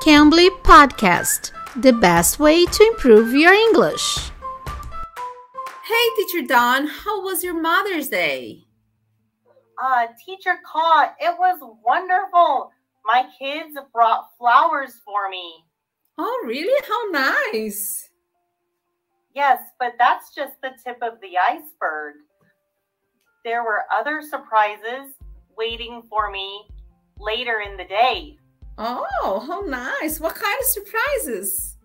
Cambly Podcast, the best way to improve your English. Hey, Teacher Dawn, how was your Mother's Day? Uh, Teacher Ka, it was wonderful. My kids brought flowers for me. Oh, really? How nice. Yes, but that's just the tip of the iceberg. There were other surprises waiting for me later in the day. Oh, how nice. What kind of surprises?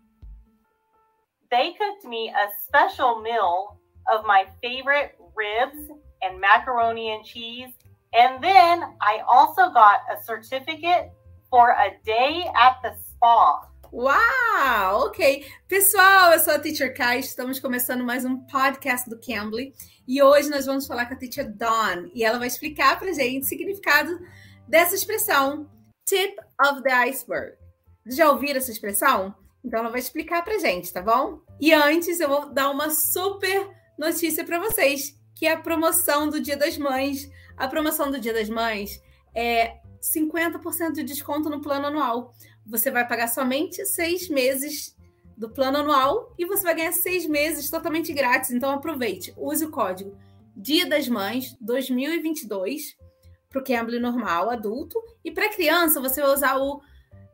They cooked me a special meal of my favorite ribs and macaroni and cheese. And then I also got a certificate for a day at the spa. Uau! Ok. Pessoal, eu sou a Teacher Kai, estamos começando mais um podcast do Cambly e hoje nós vamos falar com a Teacher Dawn e ela vai explicar pra gente o significado dessa expressão tip of the iceberg. Já ouviram essa expressão? Então ela vai explicar pra gente, tá bom? E antes eu vou dar uma super notícia para vocês, que é a promoção do Dia das Mães. A promoção do Dia das Mães é 50% de desconto no plano anual. Você vai pagar somente seis meses do plano anual e você vai ganhar seis meses totalmente grátis. Então aproveite, use o código Dia das Mães 2022 para o Cambly normal, adulto. E para criança, você vai usar o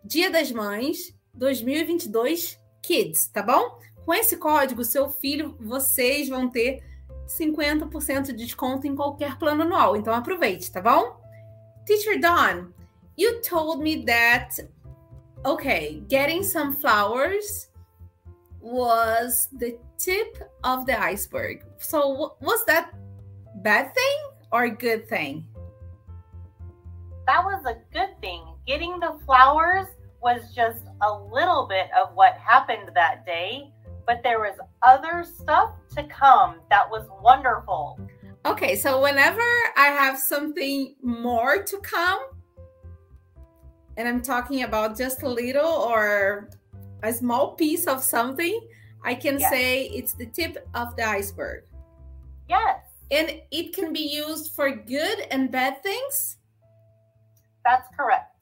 Dia das Mães 2022 Kids, tá bom? Com esse código, seu filho, vocês vão ter 50% de desconto em qualquer plano anual. Então aproveite, tá bom? Teacher Dawn, you told me that okay, getting some flowers was the tip of the iceberg. So was that bad thing or good thing? That was a good thing. Getting the flowers was just a little bit of what happened that day, but there was other stuff to come that was wonderful. Okay, so whenever I have something more to come, and I'm talking about just a little or a small piece of something, I can yes. say it's the tip of the iceberg. Yes. And it can be used for good and bad things. That's correct.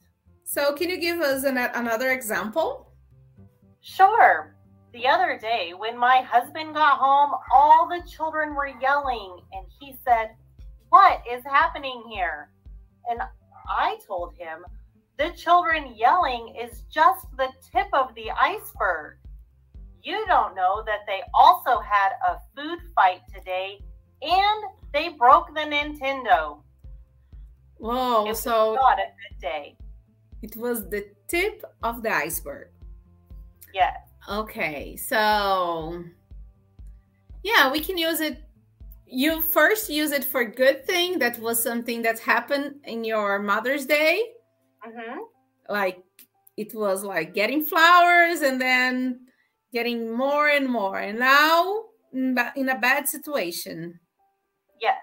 So, can you give us an, another example? Sure. The other day, when my husband got home, all the children were yelling, and he said, What is happening here? And I told him, The children yelling is just the tip of the iceberg. You don't know that they also had a food fight today and they broke the Nintendo. Whoa, it so not a good day. It was the tip of the iceberg. Yeah. Okay, so yeah, we can use it. You first use it for good thing. That was something that happened in your Mother's Day. Mm-hmm. Like it was like getting flowers and then getting more and more. And now in a bad situation. Yes.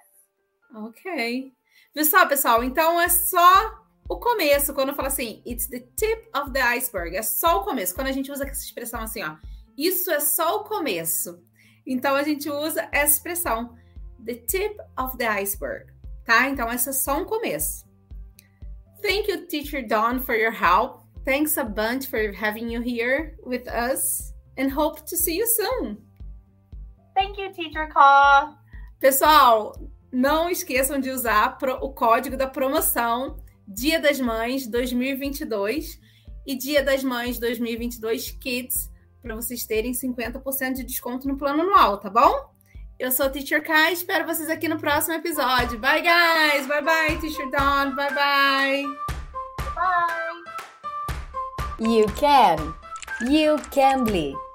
Okay. Viu só, pessoal? Então é só o começo, quando fala assim, it's the tip of the iceberg, é só o começo. Quando a gente usa essa expressão assim, ó, isso é só o começo. Então a gente usa essa expressão, the tip of the iceberg, tá? Então esse é só um começo. Thank you, Teacher Dawn, for your help. Thanks a bunch for having you here with us and hope to see you soon. Thank you, Teacher Ka. Pessoal, não esqueçam de usar o código da promoção Dia das Mães 2022 e Dia das Mães 2022 Kids para vocês terem 50% de desconto no plano anual, tá bom? Eu sou a Teacher Kai, espero vocês aqui no próximo episódio. Bye, guys! Bye, bye, Teacher Dawn! Bye, bye! Bye! You can! You can be!